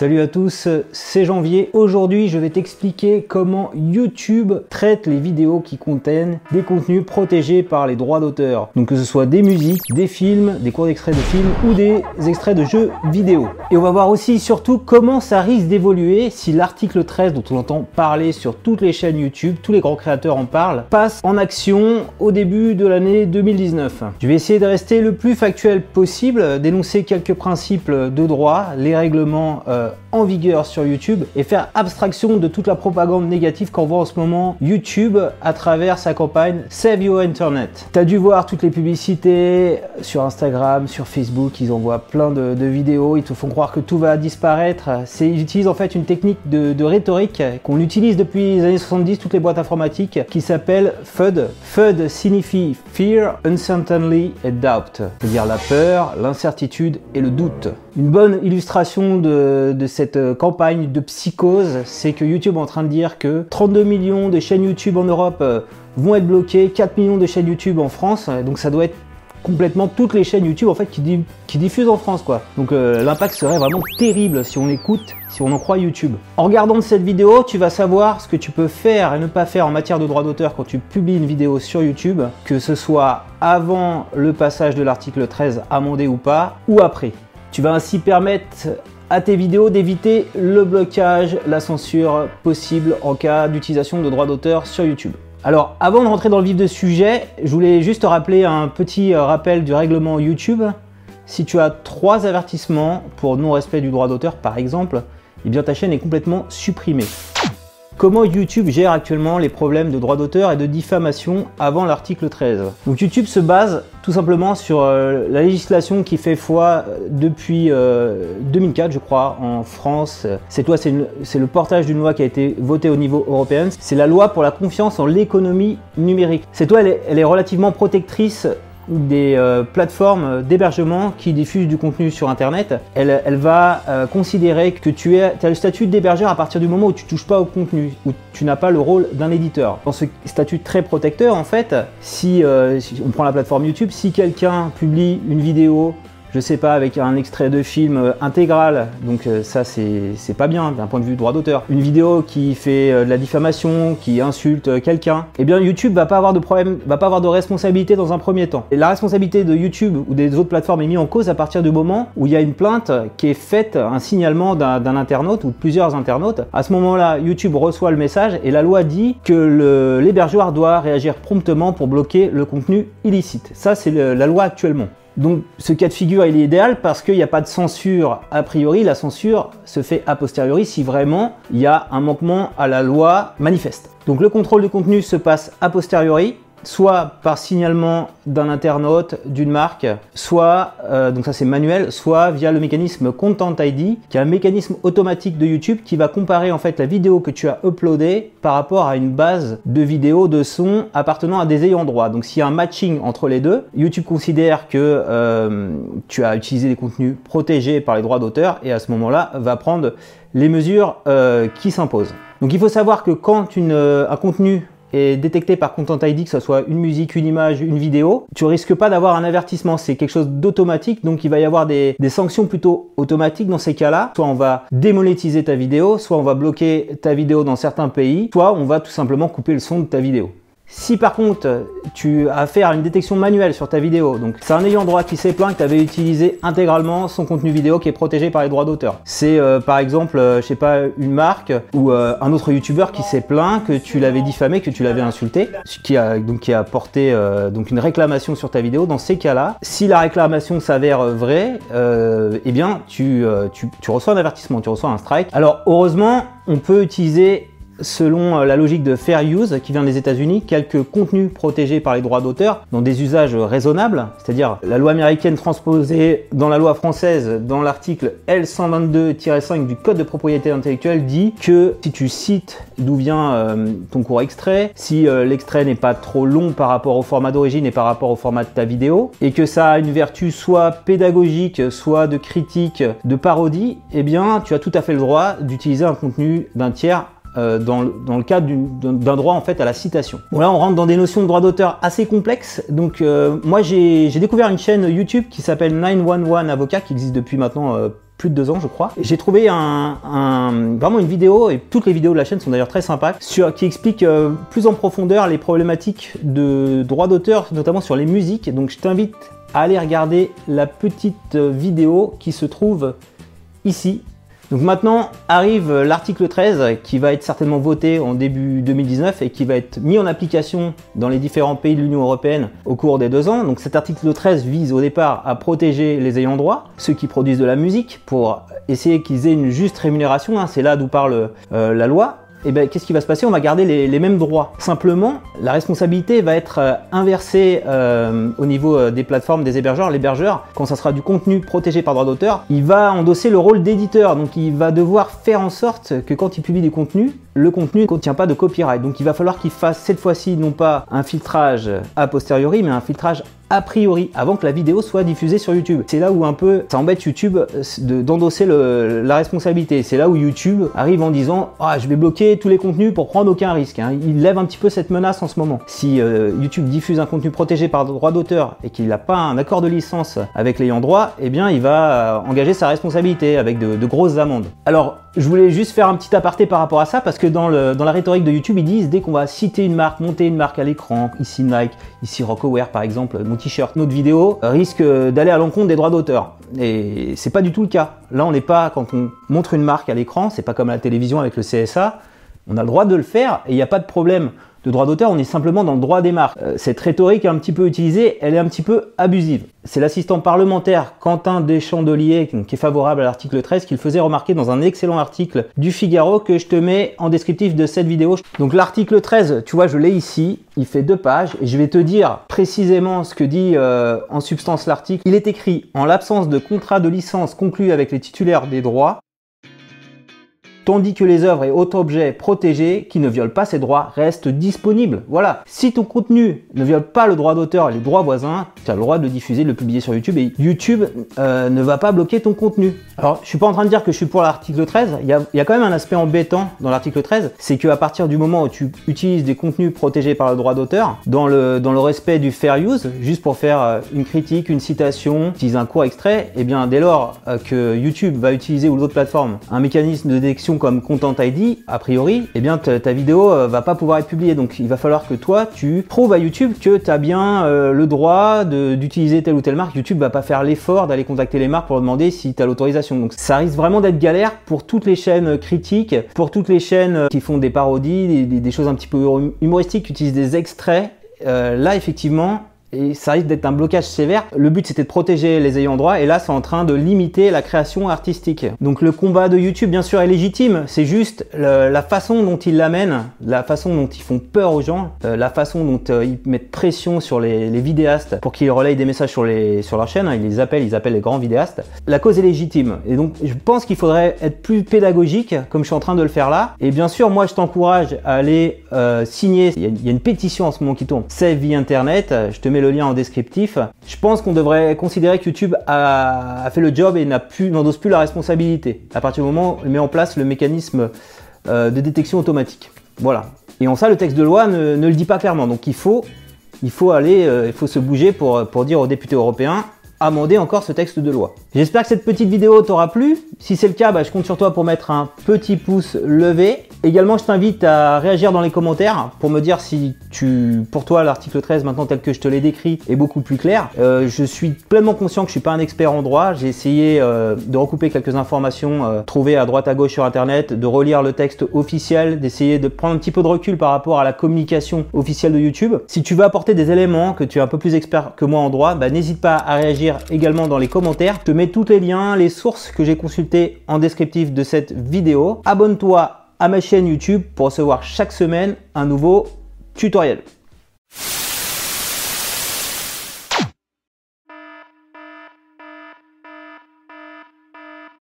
Salut à tous, c'est Janvier. Aujourd'hui, je vais t'expliquer comment YouTube traite les vidéos qui contiennent des contenus protégés par les droits d'auteur. Donc que ce soit des musiques, des films, des courts extraits de films ou des extraits de jeux vidéo. Et on va voir aussi surtout comment ça risque d'évoluer si l'article 13 dont on entend parler sur toutes les chaînes YouTube, tous les grands créateurs en parlent, passe en action au début de l'année 2019. Je vais essayer de rester le plus factuel possible, d'énoncer quelques principes de droit, les règlements euh, en vigueur sur YouTube et faire abstraction de toute la propagande négative qu'on voit en ce moment YouTube à travers sa campagne Save Your Internet. T'as dû voir toutes les publicités sur Instagram, sur Facebook, ils envoient plein de, vidéos, ils te font croire que tout va disparaître. Ils utilisent en fait une technique de, de rhétorique qu'on utilise depuis les années 70, toutes les boîtes informatiques, qui s'appelle FUD. FUD signifie Fear, Uncertainty et Doubt, c'est-à-dire la peur, l'incertitude et le doute. Une bonne illustration de, cette euh, campagne de psychose, c'est que YouTube est en train de dire que 32 millions de chaînes YouTube en Europe euh, vont être bloquées, 4 millions de chaînes YouTube en France, donc ça doit être complètement toutes les chaînes YouTube en fait qui, diffusent en France quoi. Donc euh, l'impact serait vraiment terrible si on écoute, si on en croit YouTube. En regardant cette vidéo, tu vas savoir ce que tu peux faire et ne pas faire en matière de droit d'auteur quand tu publies une vidéo sur YouTube, que ce soit avant le passage de l'article 13 amendé ou pas, ou après. Tu vas ainsi permettre à tes vidéos d'éviter le blocage, la censure possible en cas d'utilisation de droits d'auteur sur YouTube. Alors avant de rentrer dans le vif du sujet, je voulais juste te rappeler un petit euh, rappel du règlement YouTube. Si tu as trois avertissements pour non-respect du droit d'auteur par exemple, eh bien ta chaîne est complètement supprimée comment YouTube gère actuellement les problèmes de droit d'auteur et de diffamation avant l'article 13. Donc YouTube se base tout simplement sur euh, la législation qui fait foi euh, depuis 2004 euh, je crois en France. Cette loi c'est le portage d'une loi qui a été votée au niveau européen. C'est la loi pour la confiance en l'économie numérique. Cette loi elle est relativement protectrice des euh, plateformes d'hébergement qui diffusent du contenu sur Internet, elle, va euh, considérer que tu as le statut d'hébergeur à partir du moment où tu touches pas au contenu, où tu n'as pas le rôle d'un éditeur. Dans ce statut très protecteur, en fait, si, euh, si on prend la plateforme YouTube, si quelqu'un publie une vidéo je sais pas, avec un extrait de film euh, intégral, donc euh, ça c'est pas bien d'un point de vue droit d'auteur. Une vidéo qui fait euh, de la diffamation, qui insulte quelqu'un, eh bien YouTube va pas avoir de problème, va pas avoir de responsabilité dans un premier temps. Et la responsabilité de YouTube ou des autres plateformes est mise en cause à partir du moment où il y a une plainte qui est faite, un signalement d'un internaute ou de plusieurs internautes. À ce moment-là, YouTube reçoit le message et la loi dit que l'hébergeur doit réagir promptement pour bloquer le contenu illicite. Ça c'est la loi actuellement. Donc ce cas de figure il est idéal parce qu'il n'y a pas de censure a priori, la censure se fait a posteriori si vraiment il y a un manquement à la loi manifeste. Donc le contrôle de contenu se passe a posteriori, soit par signalement d'un internaute, d'une marque, soit, euh, donc ça c'est manuel, soit via le mécanisme Content ID, qui est un mécanisme automatique de YouTube qui va comparer en fait la vidéo que tu as uploadée par rapport à une base de vidéos, de sons appartenant à des ayants droit. Donc s'il y a un matching entre les deux, YouTube considère que euh, tu as utilisé des contenus protégés par les droits d'auteur et à ce moment-là va prendre les mesures euh, qui s'imposent. Donc il faut savoir que quand un contenu est détecté par Content ID, que ce soit une musique, une image, une vidéo, tu risques pas d'avoir un avertissement. C'est quelque chose d'automatique, donc il va y avoir des, des sanctions plutôt automatiques dans ces cas-là. Soit on va démonétiser ta vidéo, soit on va bloquer ta vidéo dans certains pays, soit on va tout simplement couper le son de ta vidéo. Si par contre tu as affaire à une détection manuelle sur ta vidéo, donc c'est un ayant droit qui s'est plaint que tu avais utilisé intégralement son contenu vidéo qui est protégé par les droits d'auteur. C'est euh, par exemple, euh, je sais pas, une marque ou euh, un autre youtubeur qui s'est plaint que tu l'avais diffamé, que tu l'avais insulté, qui a donc qui a porté donc une réclamation sur ta vidéo. Dans ces cas-là, si la réclamation s'avère vraie, eh bien tu, tu, tu reçois un avertissement, tu reçois un strike. Alors heureusement, on peut utiliser selon euh, la logique de fair use qui vient des États-Unis, quelques contenus protégés par les droits d'auteur dans des usages raisonnables, c'est-à-dire la loi américaine transposée dans la loi française dans l'article L122-5 du Code de propriété intellectuelle dit que si tu cites d'où vient euh, ton court extrait, si euh, l'extrait n'est pas trop long par rapport au format d'origine et par rapport au format de ta vidéo, et que ça a une vertu soit pédagogique, soit de critique, de parodie, eh bien tu as tout à fait le droit d'utiliser un contenu d'un tiers euh, dans, le, cadre d'un droit en fait à la citation. Bon là on rentre dans des notions de droit d'auteur assez complexes. Donc euh, moi j'ai découvert une chaîne YouTube qui s'appelle 911 Avocat qui existe depuis maintenant euh, plus de deux ans, je crois. J'ai trouvé vraiment une vidéo, et toutes les vidéos de la chaîne sont d'ailleurs très sympas, qui explique plus en profondeur les problématiques de droit d'auteur, notamment sur les musiques. Donc je t'invite à aller regarder la petite vidéo qui se trouve ici donc maintenant arrive l'article 13 qui va être certainement voté en début 2019 et qui va être mis en application dans les différents pays de l'Union Européenne au cours des deux ans. Donc cet article 13 vise au départ à protéger les ayants droit, ceux qui produisent de la musique, pour essayer qu'ils aient une juste rémunération. Hein. C'est là d'où parle euh, la loi eh bien qu'est-ce qui va se passer? On va garder les, mêmes droits. Simplement, la responsabilité va être euh, inversée euh, au niveau euh, des plateformes, des hébergeurs. L'hébergeur, quand ça sera du contenu protégé par droit d'auteur, il va endosser le rôle d'éditeur. Donc il va devoir faire en sorte que quand il publie du contenu, le contenu ne contient pas de copyright. Donc il va falloir qu'il fasse cette fois-ci non pas un filtrage a posteriori, mais un filtrage a priori avant que la vidéo soit diffusée sur YouTube. C'est là où un peu ça embête YouTube d'endosser la responsabilité. C'est là où YouTube arrive en disant ah je vais bloquer tous les contenus pour prendre aucun risque. Hein. Il lève un petit peu cette menace en ce moment. Si euh, YouTube diffuse un contenu protégé par droit d'auteur et qu'il n'a pas un accord de licence avec l'ayant droit, eh bien il va euh, engager sa responsabilité avec de, de grosses amendes. Alors je voulais juste faire un petit aparté par rapport à ça parce que dans, la rhétorique de YouTube, ils disent dès qu'on va citer une marque, monter une marque à l'écran, ici Nike, ici Rockaware par exemple, mon t-shirt, notre vidéo, risque d'aller à l'encontre des droits d'auteur. Et c'est pas du tout le cas. Là, on n'est pas, quand on montre une marque à l'écran, c'est pas comme à la télévision avec le CSA, on a le droit de le faire et il n'y a pas de problème de droit d'auteur, on est simplement dans le droit des marques. Euh, cette rhétorique est un petit peu utilisée, elle est un petit peu abusive. C'est l'assistant parlementaire Quentin Deschandelier, qui est favorable à l'article 13, qui le faisait remarquer dans un excellent article du Figaro que je te mets en descriptif de cette vidéo. Donc l'article 13, tu vois, je l'ai ici, il fait deux pages, et je vais te dire précisément ce que dit euh, en substance l'article. Il est écrit, en l'absence de contrat de licence conclu avec les titulaires des droits, tandis que les œuvres et autres objets protégés qui ne violent pas ces droits restent disponibles. Voilà. Si ton contenu ne viole pas le droit d'auteur et les droits voisins, tu as le droit de le diffuser, de le publier sur YouTube et YouTube euh, ne va pas bloquer ton contenu. Alors, je suis pas en train de dire que je suis pour l'article 13. Il y, a, quand même un aspect embêtant dans l'article 13, c'est qu'à partir du moment où tu utilises des contenus protégés par le droit d'auteur, dans le, dans le respect du fair use, juste pour faire euh, une critique, une citation, utiliser un court extrait, et eh bien dès lors euh, que YouTube va utiliser ou d'autres plateformes un mécanisme de détection comme Content ID, a priori, eh bien ta, vidéo euh, va pas pouvoir être publiée. Donc il va falloir que toi, tu prouves à YouTube que tu as bien euh, le droit d'utiliser telle ou telle marque. YouTube va pas faire l'effort d'aller contacter les marques pour demander si tu as l'autorisation. Donc ça risque vraiment d'être galère pour toutes les chaînes critiques, pour toutes les chaînes euh, qui font des parodies, des, choses un petit peu humoristiques, qui utilisent des extraits. là, effectivement, et ça risque d'être un blocage sévère. Le but c'était de protéger les ayants droit et là c'est en train de limiter la création artistique. Donc le combat de YouTube bien sûr est légitime, c'est juste la façon dont ils l'amènent, la façon dont ils font peur aux gens, euh, la façon dont euh, ils mettent pression sur les, vidéastes pour qu'ils relayent des messages sur, les, sur leur chaîne, hein. ils les appellent, ils appellent les grands vidéastes. La cause est légitime et donc je pense qu'il faudrait être plus pédagogique comme je suis en train de le faire là. Et bien sûr moi je t'encourage à aller euh, signer, il y, a, une pétition en ce moment qui tourne, Save vie Internet, je te mets le lien en descriptif. Je pense qu'on devrait considérer que YouTube a, fait le job et n'endosse plus la responsabilité à partir du moment où il met en place le mécanisme euh, de détection automatique. Voilà. Et en ça, le texte de loi ne, le dit pas clairement. Donc il faut, aller, euh, il faut se bouger pour dire aux députés européens amender encore ce texte de loi. J'espère que cette petite vidéo t'aura plu. Si c'est le cas, bah, je compte sur toi pour mettre un petit pouce levé. Également, je t'invite à réagir dans les commentaires pour me dire si tu, pour toi, l'article 13, maintenant tel que je te l'ai décrit, est beaucoup plus clair. Euh, je suis pleinement conscient que je suis pas un expert en droit. J'ai essayé euh, de recouper quelques informations euh, trouvées à droite à gauche sur Internet, de relire le texte officiel, d'essayer de prendre un petit peu de recul par rapport à la communication officielle de YouTube. Si tu veux apporter des éléments que tu es un peu plus expert que moi en droit, bah, n'hésite pas à réagir également dans les commentaires. Je te mets tous les liens, les sources que j'ai consultées en descriptif de cette vidéo. Abonne-toi à ma chaîne YouTube pour recevoir chaque semaine un nouveau tutoriel.